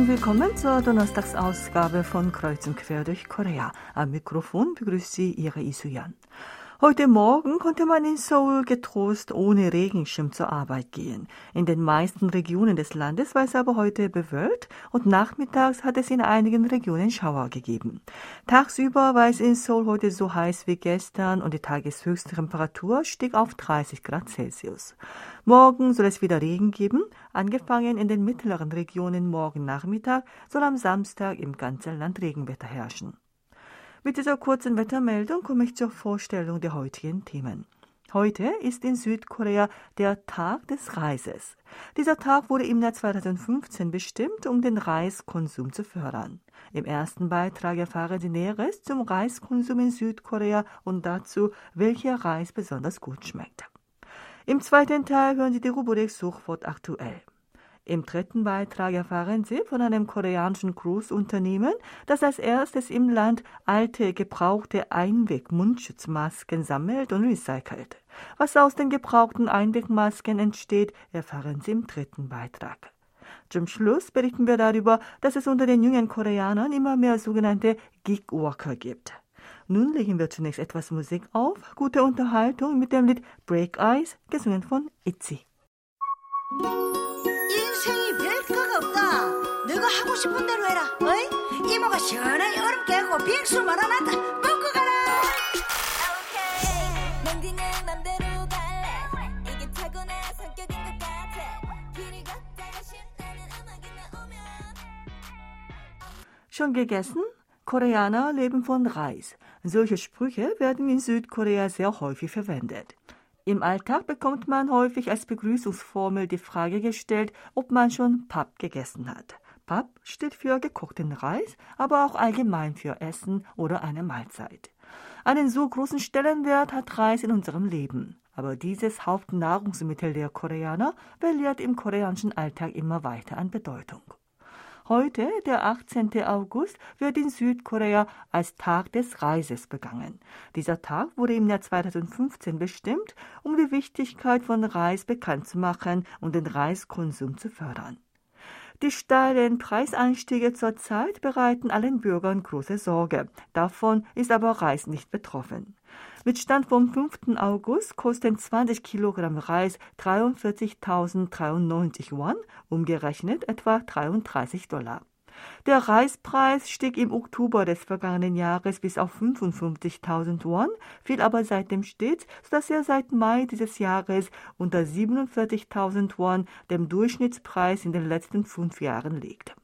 und willkommen zur Donnerstagsausgabe von Kreuz und Quer durch Korea. Am Mikrofon begrüßt Sie Ihre Isuyan. Heute Morgen konnte man in Seoul getrost ohne Regenschirm zur Arbeit gehen. In den meisten Regionen des Landes war es aber heute bewölkt und nachmittags hat es in einigen Regionen Schauer gegeben. Tagsüber war es in Seoul heute so heiß wie gestern und die tageshöchste Temperatur stieg auf 30 Grad Celsius. Morgen soll es wieder Regen geben, angefangen in den mittleren Regionen morgen Nachmittag soll am Samstag im ganzen Land Regenwetter herrschen. Mit dieser kurzen Wettermeldung komme ich zur Vorstellung der heutigen Themen. Heute ist in Südkorea der Tag des Reises. Dieser Tag wurde im Jahr 2015 bestimmt, um den Reiskonsum zu fördern. Im ersten Beitrag erfahren Sie Näheres zum Reiskonsum in Südkorea und dazu, welcher Reis besonders gut schmeckt. Im zweiten Teil hören Sie die Rubrik Suchwort aktuell. Im dritten Beitrag erfahren Sie von einem koreanischen Großunternehmen, das als erstes im Land alte, gebrauchte Einweg-Mundschutzmasken sammelt und recycelt. Was aus den gebrauchten Einwegmasken entsteht, erfahren Sie im dritten Beitrag. Zum Schluss berichten wir darüber, dass es unter den jungen Koreanern immer mehr sogenannte Gig-Worker gibt. Nun legen wir zunächst etwas Musik auf, gute Unterhaltung mit dem Lied Break Eyes, gesungen von Itzy. 하고 싶은 대로 해라. 어이? 이모가 시원하게 얼음 깨고 빙수 말아놨다. 먹고 가라. Schon gegessen? Koreaner leben von Reis. Solche Sprüche werden in Südkorea sehr häufig verwendet. Im Alltag bekommt man häufig als Begrüßungsformel die Frage gestellt, ob man schon Papp gegessen hat. Pap steht für gekochten Reis, aber auch allgemein für Essen oder eine Mahlzeit. Einen so großen Stellenwert hat Reis in unserem Leben. Aber dieses Hauptnahrungsmittel der Koreaner verliert im koreanischen Alltag immer weiter an Bedeutung. Heute, der 18. August, wird in Südkorea als Tag des Reises begangen. Dieser Tag wurde im Jahr 2015 bestimmt, um die Wichtigkeit von Reis bekannt zu machen und den Reiskonsum zu fördern. Die steilen Preisanstiege zurzeit bereiten allen Bürgern große Sorge. Davon ist aber Reis nicht betroffen. Mit Stand vom 5. August kosten 20 Kilogramm Reis 43.093 Won, umgerechnet etwa 33 Dollar. Der Reispreis stieg im Oktober des vergangenen Jahres bis auf 55.000 Won, fiel aber seitdem stets, sodass er seit Mai dieses Jahres unter 47.000 Won, dem Durchschnittspreis in den letzten fünf Jahren liegt.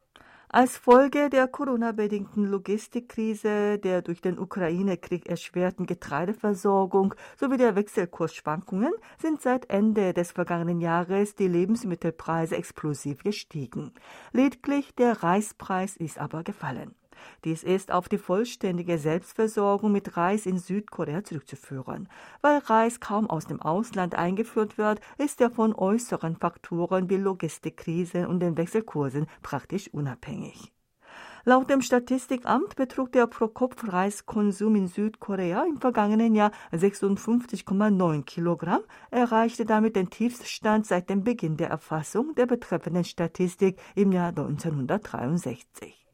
Als Folge der Corona-bedingten Logistikkrise, der durch den Ukraine-Krieg erschwerten Getreideversorgung sowie der Wechselkursschwankungen sind seit Ende des vergangenen Jahres die Lebensmittelpreise explosiv gestiegen. Lediglich der Reispreis ist aber gefallen. Dies ist auf die vollständige Selbstversorgung mit Reis in Südkorea zurückzuführen. Weil Reis kaum aus dem Ausland eingeführt wird, ist er von äußeren Faktoren wie Logistikkrisen und den Wechselkursen praktisch unabhängig. Laut dem Statistikamt betrug der Pro-Kopf-Reiskonsum in Südkorea im vergangenen Jahr 56,9 Kilogramm, erreichte damit den Tiefststand seit dem Beginn der Erfassung der betreffenden Statistik im Jahr 1963.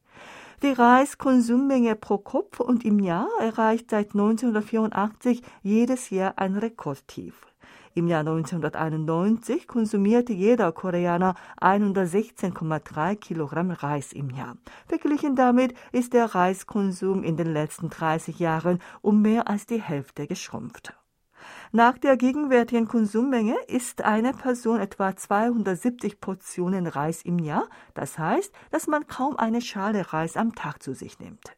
Die Reiskonsummenge pro Kopf und im Jahr erreicht seit 1984 jedes Jahr ein Rekordtief. Im Jahr 1991 konsumierte jeder Koreaner 116,3 Kilogramm Reis im Jahr. Verglichen damit ist der Reiskonsum in den letzten 30 Jahren um mehr als die Hälfte geschrumpft. Nach der gegenwärtigen Konsummenge isst eine Person etwa 270 Portionen Reis im Jahr. Das heißt, dass man kaum eine Schale Reis am Tag zu sich nimmt.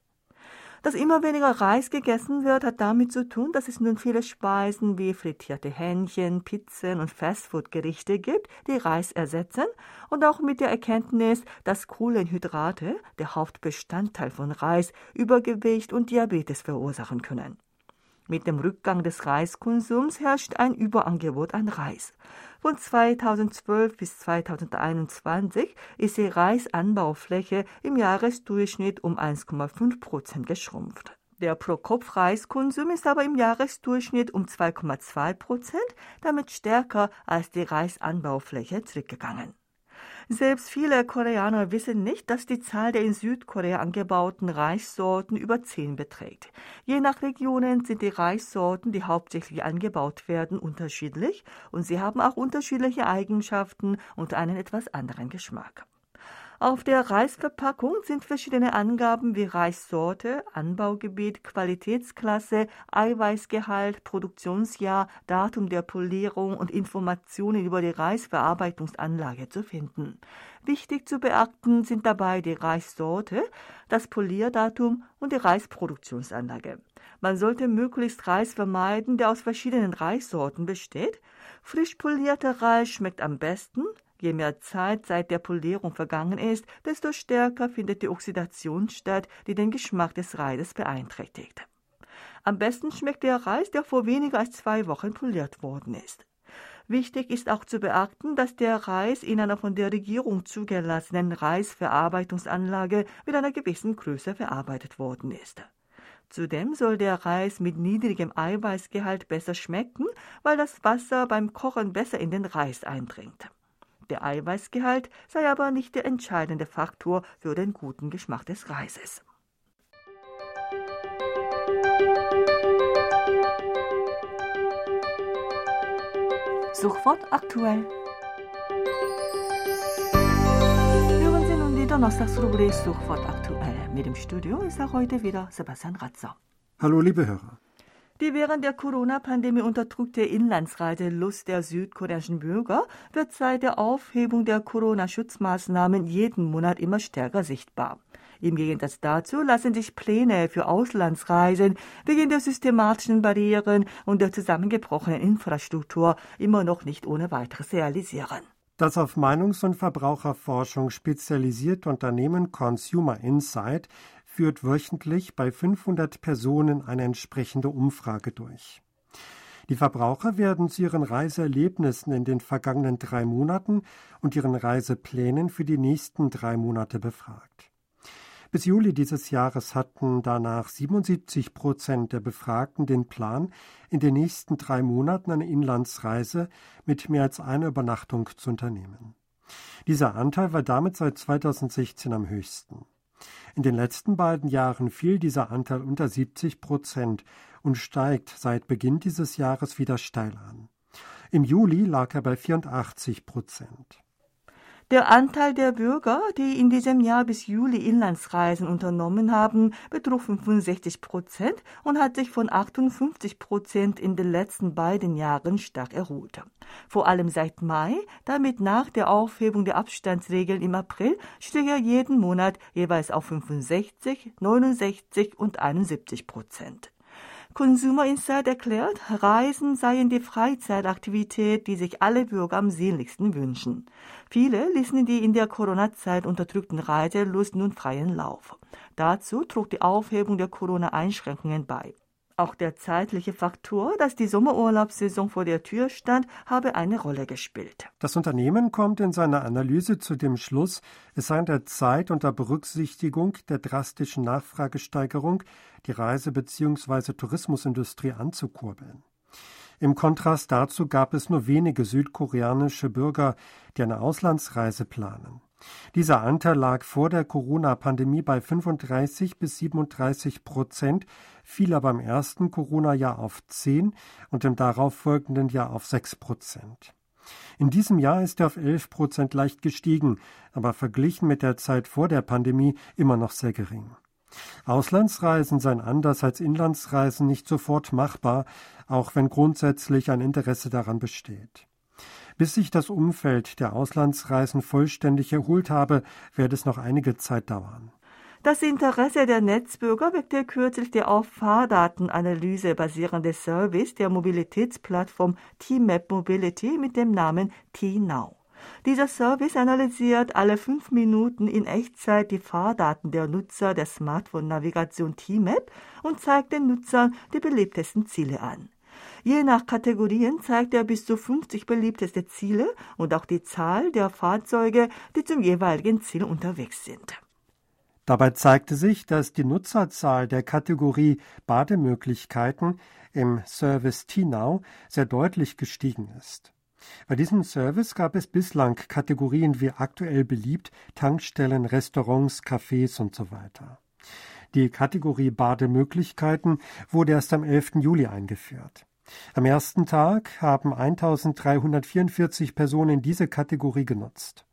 Dass immer weniger Reis gegessen wird, hat damit zu tun, dass es nun viele Speisen wie frittierte Hähnchen, Pizzen und Fastfood-Gerichte gibt, die Reis ersetzen und auch mit der Erkenntnis, dass Kohlenhydrate, der Hauptbestandteil von Reis, Übergewicht und Diabetes verursachen können. Mit dem Rückgang des Reiskonsums herrscht ein Überangebot an Reis. Von 2012 bis 2021 ist die Reisanbaufläche im Jahresdurchschnitt um 1,5 Prozent geschrumpft. Der Pro-Kopf-Reiskonsum ist aber im Jahresdurchschnitt um 2,2 Prozent, damit stärker als die Reisanbaufläche zurückgegangen. Selbst viele Koreaner wissen nicht, dass die Zahl der in Südkorea angebauten Reissorten über zehn beträgt. Je nach Regionen sind die Reissorten, die hauptsächlich angebaut werden, unterschiedlich und sie haben auch unterschiedliche Eigenschaften und einen etwas anderen Geschmack. Auf der Reisverpackung sind verschiedene Angaben wie Reissorte, Anbaugebiet, Qualitätsklasse, Eiweißgehalt, Produktionsjahr, Datum der Polierung und Informationen über die Reisverarbeitungsanlage zu finden. Wichtig zu beachten sind dabei die Reissorte, das Polierdatum und die Reisproduktionsanlage. Man sollte möglichst Reis vermeiden, der aus verschiedenen Reissorten besteht. Frisch polierter Reis schmeckt am besten, Je mehr Zeit seit der Polierung vergangen ist, desto stärker findet die Oxidation statt, die den Geschmack des Reises beeinträchtigt. Am besten schmeckt der Reis, der vor weniger als zwei Wochen poliert worden ist. Wichtig ist auch zu beachten, dass der Reis in einer von der Regierung zugelassenen Reisverarbeitungsanlage mit einer gewissen Größe verarbeitet worden ist. Zudem soll der Reis mit niedrigem Eiweißgehalt besser schmecken, weil das Wasser beim Kochen besser in den Reis eindringt. Der Eiweißgehalt sei aber nicht der entscheidende Faktor für den guten Geschmack des Reises. Sofort aktuell. Hören Sie nun die Donnerstagsrubrik Sofort aktuell. Mit dem Studio ist auch heute wieder Sebastian Ratzer. Hallo, liebe Hörer. Die während der Corona-Pandemie unterdrückte Inlandsreiselust der südkoreanischen Bürger wird seit der Aufhebung der Corona-Schutzmaßnahmen jeden Monat immer stärker sichtbar. Im Gegensatz dazu lassen sich Pläne für Auslandsreisen wegen der systematischen Barrieren und der zusammengebrochenen Infrastruktur immer noch nicht ohne weiteres realisieren. Das auf Meinungs- und Verbraucherforschung spezialisierte Unternehmen Consumer Insight führt wöchentlich bei 500 Personen eine entsprechende Umfrage durch. Die Verbraucher werden zu ihren Reiseerlebnissen in den vergangenen drei Monaten und ihren Reiseplänen für die nächsten drei Monate befragt. Bis Juli dieses Jahres hatten danach 77 Prozent der Befragten den Plan, in den nächsten drei Monaten eine Inlandsreise mit mehr als einer Übernachtung zu unternehmen. Dieser Anteil war damit seit 2016 am höchsten. In den letzten beiden Jahren fiel dieser Anteil unter 70 Prozent und steigt seit Beginn dieses Jahres wieder steil an. Im Juli lag er bei 84 Prozent. Der Anteil der Bürger, die in diesem Jahr bis Juli Inlandsreisen unternommen haben, betrug 65 Prozent und hat sich von 58 Prozent in den letzten beiden Jahren stark erholt. Vor allem seit Mai, damit nach der Aufhebung der Abstandsregeln im April, stieg er jeden Monat jeweils auf 65, 69 und 71 Prozent. Consumer Insight erklärt, Reisen seien die Freizeitaktivität, die sich alle Bürger am sehnlichsten wünschen. Viele ließen die in der Corona-Zeit unterdrückten Reiselust nun freien Lauf. Dazu trug die Aufhebung der Corona-Einschränkungen bei. Auch der zeitliche Faktor, dass die Sommerurlaubssaison vor der Tür stand, habe eine Rolle gespielt. Das Unternehmen kommt in seiner Analyse zu dem Schluss, es sei an der Zeit unter Berücksichtigung der drastischen Nachfragesteigerung die Reise- bzw. Tourismusindustrie anzukurbeln. Im Kontrast dazu gab es nur wenige südkoreanische Bürger, die eine Auslandsreise planen. Dieser Anteil lag vor der Corona-Pandemie bei 35 bis 37 Prozent, fiel aber im ersten Corona-Jahr auf 10 und im darauffolgenden Jahr auf 6 Prozent. In diesem Jahr ist er auf 11 Prozent leicht gestiegen, aber verglichen mit der Zeit vor der Pandemie immer noch sehr gering. Auslandsreisen seien anders als Inlandsreisen nicht sofort machbar, auch wenn grundsätzlich ein Interesse daran besteht. Bis sich das Umfeld der Auslandsreisen vollständig erholt habe, werde es noch einige Zeit dauern. Das Interesse der Netzbürger weckte kürzlich der auf Fahrdatenanalyse basierende Service der Mobilitätsplattform T-Map Mobility mit dem Namen T-Now. Dieser Service analysiert alle fünf Minuten in Echtzeit die Fahrdaten der Nutzer der Smartphone-Navigation T-Map und zeigt den Nutzern die beliebtesten Ziele an. Je nach Kategorien zeigt er bis zu 50 beliebteste Ziele und auch die Zahl der Fahrzeuge, die zum jeweiligen Ziel unterwegs sind. Dabei zeigte sich, dass die Nutzerzahl der Kategorie Bademöglichkeiten im Service T-Now sehr deutlich gestiegen ist. Bei diesem Service gab es bislang Kategorien wie aktuell beliebt, Tankstellen, Restaurants, Cafés und so weiter. Die Kategorie Bademöglichkeiten wurde erst am 11. Juli eingeführt. Am ersten Tag haben 1344 Personen diese Kategorie genutzt.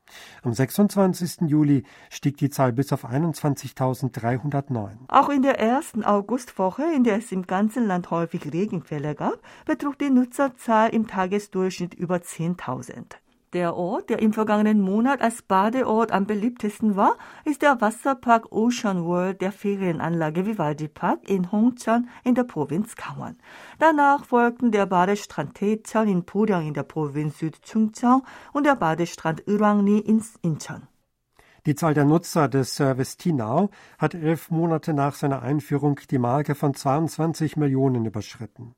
Am 26. Juli stieg die Zahl bis auf 21.309. Auch in der ersten Augustwoche, in der es im ganzen Land häufig Regenfälle gab, betrug die Nutzerzahl im Tagesdurchschnitt über 10.000. Der Ort, der im vergangenen Monat als Badeort am beliebtesten war, ist der Wasserpark Ocean World der Ferienanlage Vivaldi Park in Hongcheon in der Provinz Gangwon. Danach folgten der Badestrand Taecheon in Poryang in der Provinz Südchungcheong und der Badestrand Urangni in Incheon. Die Zahl der Nutzer des Service T-Now hat elf Monate nach seiner Einführung die Marke von 22 Millionen überschritten.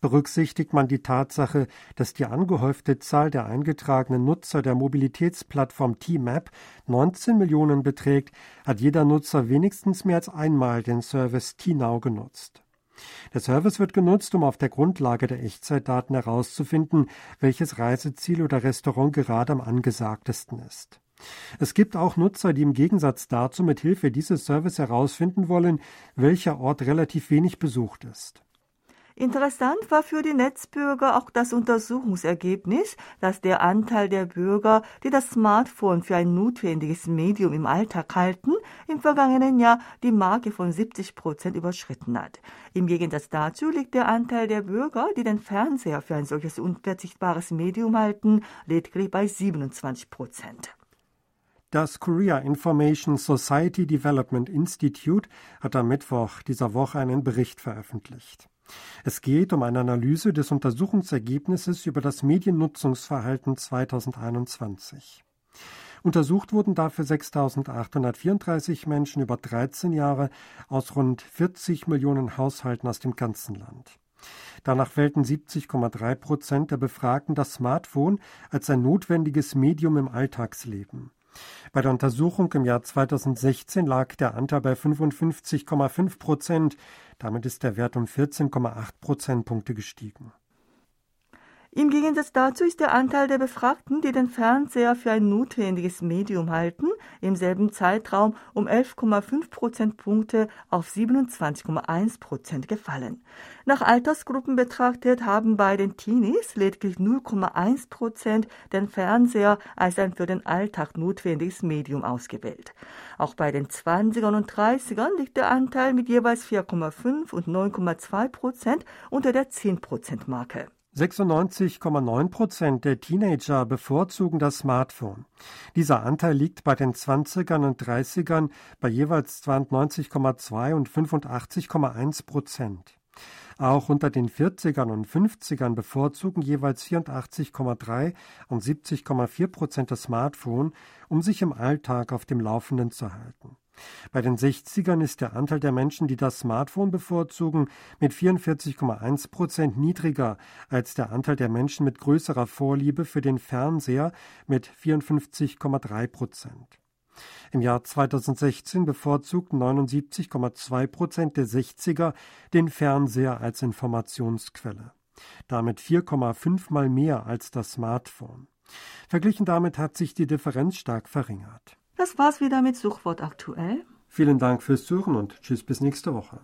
Berücksichtigt man die Tatsache, dass die angehäufte Zahl der eingetragenen Nutzer der Mobilitätsplattform T-Map 19 Millionen beträgt, hat jeder Nutzer wenigstens mehr als einmal den Service T-Now genutzt. Der Service wird genutzt, um auf der Grundlage der Echtzeitdaten herauszufinden, welches Reiseziel oder Restaurant gerade am angesagtesten ist. Es gibt auch Nutzer, die im Gegensatz dazu mit Hilfe dieses Service herausfinden wollen, welcher Ort relativ wenig besucht ist. Interessant war für die Netzbürger auch das Untersuchungsergebnis, dass der Anteil der Bürger, die das Smartphone für ein notwendiges Medium im Alltag halten, im vergangenen Jahr die Marke von 70 Prozent überschritten hat. Im Gegensatz dazu liegt der Anteil der Bürger, die den Fernseher für ein solches unverzichtbares Medium halten, lediglich bei 27 Prozent. Das Korea Information Society Development Institute hat am Mittwoch dieser Woche einen Bericht veröffentlicht. Es geht um eine Analyse des Untersuchungsergebnisses über das Mediennutzungsverhalten 2021. Untersucht wurden dafür 6.834 Menschen über 13 Jahre aus rund 40 Millionen Haushalten aus dem ganzen Land. Danach wählten 70,3 Prozent der Befragten das Smartphone als ein notwendiges Medium im Alltagsleben. Bei der Untersuchung im Jahr 2016 lag der Anteil bei 55,5 Prozent. Damit ist der Wert um 14,8 Prozentpunkte gestiegen. Im Gegensatz dazu ist der Anteil der Befragten, die den Fernseher für ein notwendiges Medium halten, im selben Zeitraum um 11,5 Prozentpunkte auf 27,1 Prozent gefallen. Nach Altersgruppen betrachtet haben bei den Teenies lediglich 0,1 Prozent den Fernseher als ein für den Alltag notwendiges Medium ausgewählt. Auch bei den 20ern und 30ern liegt der Anteil mit jeweils 4,5 und 9,2 Prozent unter der 10 Prozent Marke. 96,9 Prozent der Teenager bevorzugen das Smartphone. Dieser Anteil liegt bei den 20ern und 30ern bei jeweils 92,2 und 85,1 Prozent. Auch unter den 40ern und 50ern bevorzugen jeweils 84,3 und 70,4 Prozent das Smartphone, um sich im Alltag auf dem Laufenden zu halten. Bei den 60ern ist der Anteil der Menschen, die das Smartphone bevorzugen, mit 44,1 Prozent niedriger als der Anteil der Menschen mit größerer Vorliebe für den Fernseher mit 54,3 Prozent. Im Jahr 2016 bevorzugten 79,2 Prozent der 60er den Fernseher als Informationsquelle. Damit 4,5 mal mehr als das Smartphone. Verglichen damit hat sich die Differenz stark verringert. Das war's wieder mit Suchwort aktuell. Vielen Dank fürs Zuhören und tschüss bis nächste Woche.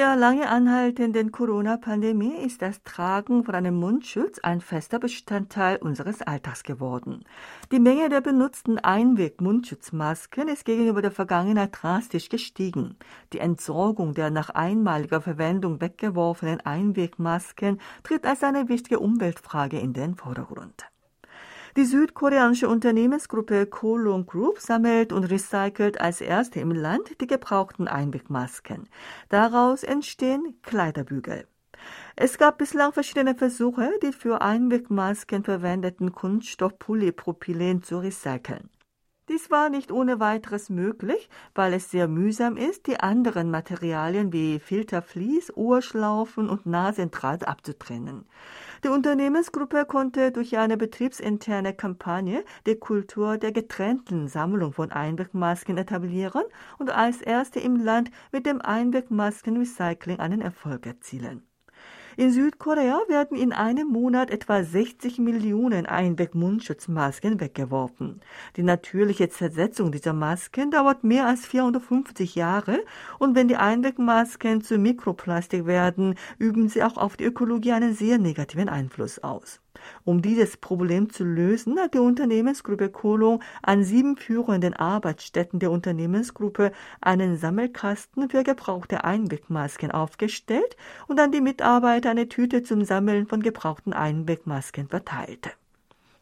Der lange anhaltenden Corona-Pandemie ist das Tragen von einem Mundschutz ein fester Bestandteil unseres Alltags geworden. Die Menge der benutzten Einweg-Mundschutzmasken ist gegenüber der Vergangenheit drastisch gestiegen. Die Entsorgung der nach einmaliger Verwendung weggeworfenen Einwegmasken tritt als eine wichtige Umweltfrage in den Vordergrund. Die südkoreanische Unternehmensgruppe Kolon Group sammelt und recycelt als erste im Land die gebrauchten Einwegmasken. Daraus entstehen Kleiderbügel. Es gab bislang verschiedene Versuche, die für Einwegmasken verwendeten Kunststoff Polypropylen zu recyceln. Dies war nicht ohne weiteres möglich, weil es sehr mühsam ist, die anderen Materialien wie Filtervlies, Ohrschlaufen und Nasendraht abzutrennen. Die Unternehmensgruppe konnte durch eine betriebsinterne Kampagne die Kultur der getrennten Sammlung von Einwegmasken etablieren und als erste im Land mit dem Einwegmaskenrecycling einen Erfolg erzielen. In Südkorea werden in einem Monat etwa 60 Millionen Einweg-Mundschutzmasken weggeworfen. Die natürliche Zersetzung dieser Masken dauert mehr als 450 Jahre und wenn die Einwegmasken zu Mikroplastik werden, üben sie auch auf die Ökologie einen sehr negativen Einfluss aus. Um dieses Problem zu lösen, hat die Unternehmensgruppe Kolong an sieben führenden Arbeitsstätten der Unternehmensgruppe einen Sammelkasten für gebrauchte Einwegmasken aufgestellt und an die Mitarbeiter eine Tüte zum Sammeln von gebrauchten Einwegmasken verteilt.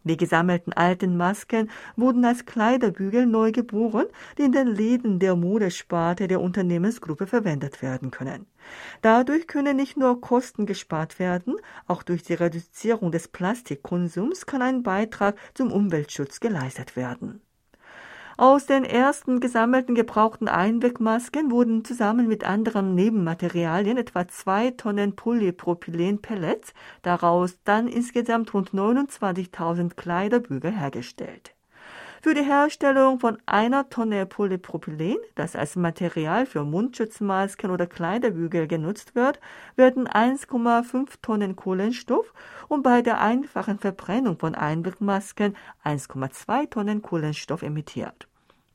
Die gesammelten alten Masken wurden als Kleiderbügel neu geboren, die in den Läden der Modesparte der Unternehmensgruppe verwendet werden können. Dadurch können nicht nur Kosten gespart werden, auch durch die Reduzierung des Plastikkonsums kann ein Beitrag zum Umweltschutz geleistet werden. Aus den ersten gesammelten gebrauchten Einwegmasken wurden zusammen mit anderen Nebenmaterialien etwa zwei Tonnen Polypropylen-Pellets, daraus dann insgesamt rund 29.000 Kleiderbügel hergestellt. Für die Herstellung von einer Tonne Polypropylen, das als Material für Mundschutzmasken oder Kleiderbügel genutzt wird, werden 1,5 Tonnen Kohlenstoff und bei der einfachen Verbrennung von Einwegmasken 1,2 Tonnen Kohlenstoff emittiert.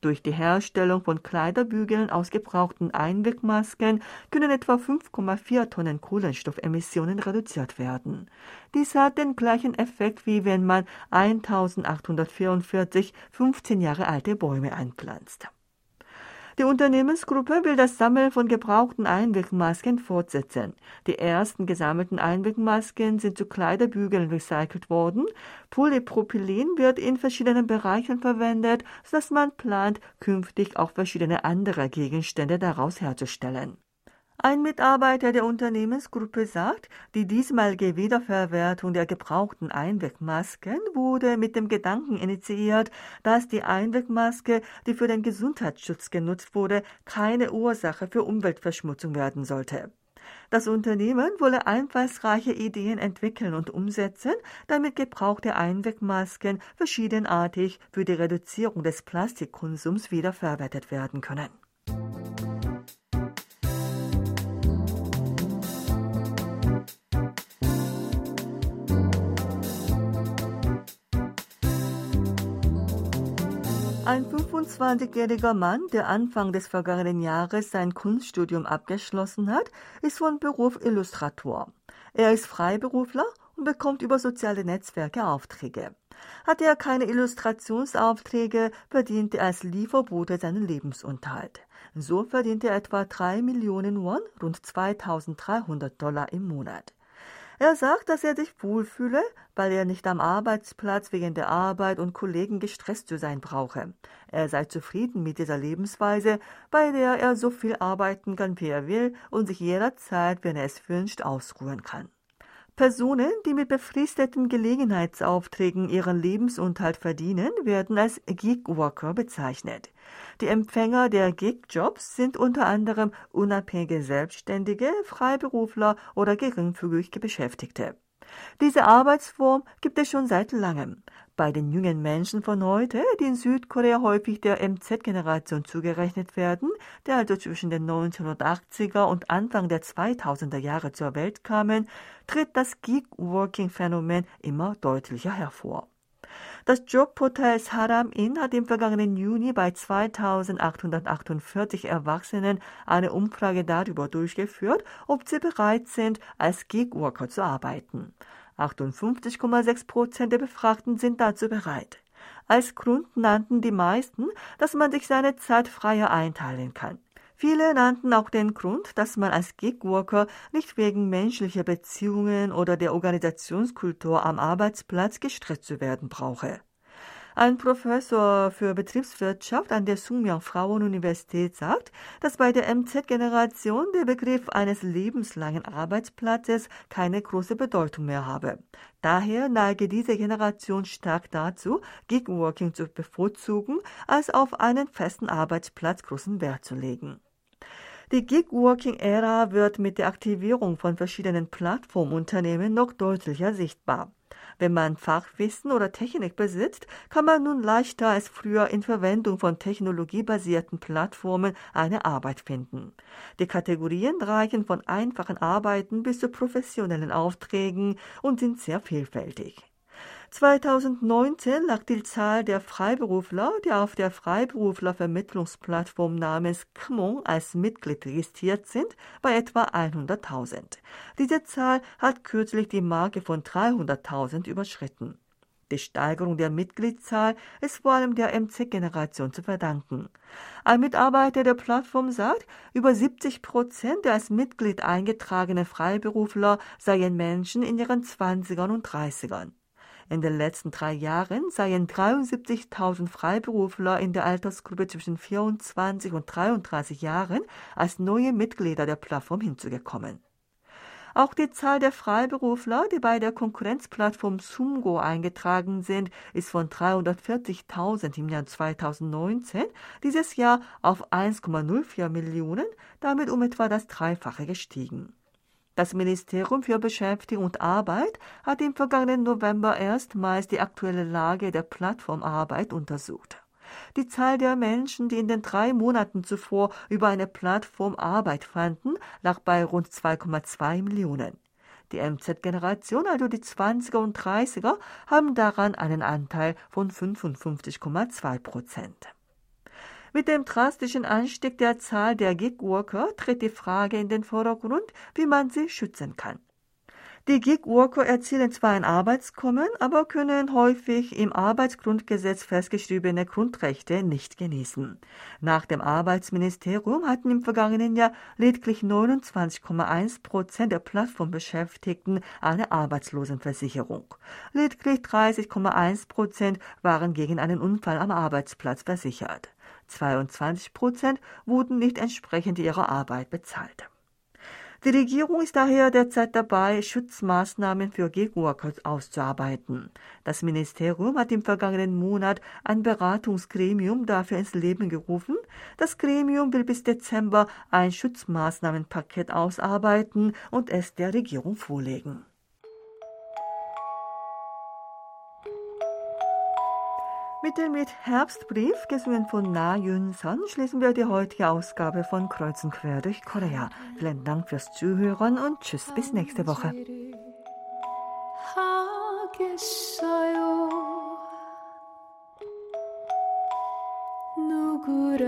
Durch die Herstellung von Kleiderbügeln aus gebrauchten Einwegmasken können etwa 5,4 Tonnen Kohlenstoffemissionen reduziert werden. Dies hat den gleichen Effekt, wie wenn man 1844 15 Jahre alte Bäume einpflanzt. Die Unternehmensgruppe will das Sammeln von gebrauchten Einwegmasken fortsetzen. Die ersten gesammelten Einwegmasken sind zu Kleiderbügeln recycelt worden. Polypropylen wird in verschiedenen Bereichen verwendet, sodass man plant, künftig auch verschiedene andere Gegenstände daraus herzustellen. Ein Mitarbeiter der Unternehmensgruppe sagt, die diesmalige Wiederverwertung der gebrauchten Einwegmasken wurde mit dem Gedanken initiiert, dass die Einwegmaske, die für den Gesundheitsschutz genutzt wurde, keine Ursache für Umweltverschmutzung werden sollte. Das Unternehmen wolle einfallsreiche Ideen entwickeln und umsetzen, damit gebrauchte Einwegmasken verschiedenartig für die Reduzierung des Plastikkonsums wiederverwertet werden können. Ein 25-jähriger Mann, der Anfang des vergangenen Jahres sein Kunststudium abgeschlossen hat, ist von Beruf Illustrator. Er ist Freiberufler und bekommt über soziale Netzwerke Aufträge. Hatte er keine Illustrationsaufträge, verdiente er als Lieferbote seinen Lebensunterhalt. So verdiente er etwa 3 Millionen Won, rund 2300 Dollar im Monat. Er sagt, dass er sich wohlfühle, weil er nicht am Arbeitsplatz wegen der Arbeit und Kollegen gestresst zu sein brauche. Er sei zufrieden mit dieser Lebensweise, bei der er so viel arbeiten kann, wie er will und sich jederzeit, wenn er es wünscht, ausruhen kann. Personen, die mit befristeten Gelegenheitsaufträgen ihren Lebensunterhalt verdienen, werden als Gig-Worker bezeichnet. Die Empfänger der Gig-Jobs sind unter anderem unabhängige Selbstständige, Freiberufler oder geringfügig Beschäftigte. Diese Arbeitsform gibt es schon seit langem. Bei den jungen Menschen von heute, die in Südkorea häufig der MZ-Generation zugerechnet werden, der also zwischen den 1980er und Anfang der 2000er Jahre zur Welt kamen, tritt das Gig-Working-Phänomen immer deutlicher hervor. Das Jobportal Saram In hat im vergangenen Juni bei 2848 Erwachsenen eine Umfrage darüber durchgeführt, ob sie bereit sind, als Gigworker zu arbeiten. 58,6 Prozent der Befragten sind dazu bereit. Als Grund nannten die meisten, dass man sich seine Zeit freier einteilen kann. Viele nannten auch den Grund, dass man als Gigworker nicht wegen menschlicher Beziehungen oder der Organisationskultur am Arbeitsplatz gestresst zu werden brauche. Ein Professor für Betriebswirtschaft an der Sungmyung Frauenuniversität sagt, dass bei der MZ-Generation der Begriff eines lebenslangen Arbeitsplatzes keine große Bedeutung mehr habe. Daher neige diese Generation stark dazu, Gigworking zu bevorzugen, als auf einen festen Arbeitsplatz großen Wert zu legen. Die Gig-Working-Ära wird mit der Aktivierung von verschiedenen Plattformunternehmen noch deutlicher sichtbar. Wenn man Fachwissen oder Technik besitzt, kann man nun leichter als früher in Verwendung von technologiebasierten Plattformen eine Arbeit finden. Die Kategorien reichen von einfachen Arbeiten bis zu professionellen Aufträgen und sind sehr vielfältig. 2019 lag die Zahl der Freiberufler, die auf der Freiberuflervermittlungsplattform namens KMON als Mitglied registriert sind, bei etwa 100.000. Diese Zahl hat kürzlich die Marke von 300.000 überschritten. Die Steigerung der Mitgliedszahl ist vor allem der MC-Generation zu verdanken. Ein Mitarbeiter der Plattform sagt, über 70 Prozent der als Mitglied eingetragenen Freiberufler seien Menschen in ihren 20ern und 30ern. In den letzten drei Jahren seien 73.000 Freiberufler in der Altersgruppe zwischen 24 und 33 Jahren als neue Mitglieder der Plattform hinzugekommen. Auch die Zahl der Freiberufler, die bei der Konkurrenzplattform Sumgo eingetragen sind, ist von 340.000 im Jahr 2019 dieses Jahr auf 1,04 Millionen, damit um etwa das Dreifache gestiegen. Das Ministerium für Beschäftigung und Arbeit hat im vergangenen November erstmals die aktuelle Lage der Plattformarbeit untersucht. Die Zahl der Menschen, die in den drei Monaten zuvor über eine Plattform Arbeit fanden, lag bei rund 2,2 Millionen. Die MZ-Generation, also die 20er und 30er, haben daran einen Anteil von 55,2 Prozent. Mit dem drastischen Anstieg der Zahl der Gigworker tritt die Frage in den Vordergrund, wie man sie schützen kann. Die Gigworker erzielen zwar ein Arbeitskommen, aber können häufig im Arbeitsgrundgesetz festgeschriebene Grundrechte nicht genießen. Nach dem Arbeitsministerium hatten im vergangenen Jahr lediglich 29,1 Prozent der Plattformbeschäftigten eine Arbeitslosenversicherung. Lediglich 30,1 Prozent waren gegen einen Unfall am Arbeitsplatz versichert. 22 Prozent wurden nicht entsprechend ihrer Arbeit bezahlt. Die Regierung ist daher derzeit dabei, Schutzmaßnahmen für Gigworkers auszuarbeiten. Das Ministerium hat im vergangenen Monat ein Beratungsgremium dafür ins Leben gerufen. Das Gremium will bis Dezember ein Schutzmaßnahmenpaket ausarbeiten und es der Regierung vorlegen. Mit dem mit Herbstbrief, gesungen von Na Yun-son, schließen wir die heutige Ausgabe von Kreuz und Quer durch Korea. Vielen Dank fürs Zuhören und tschüss, bis nächste Woche. 누구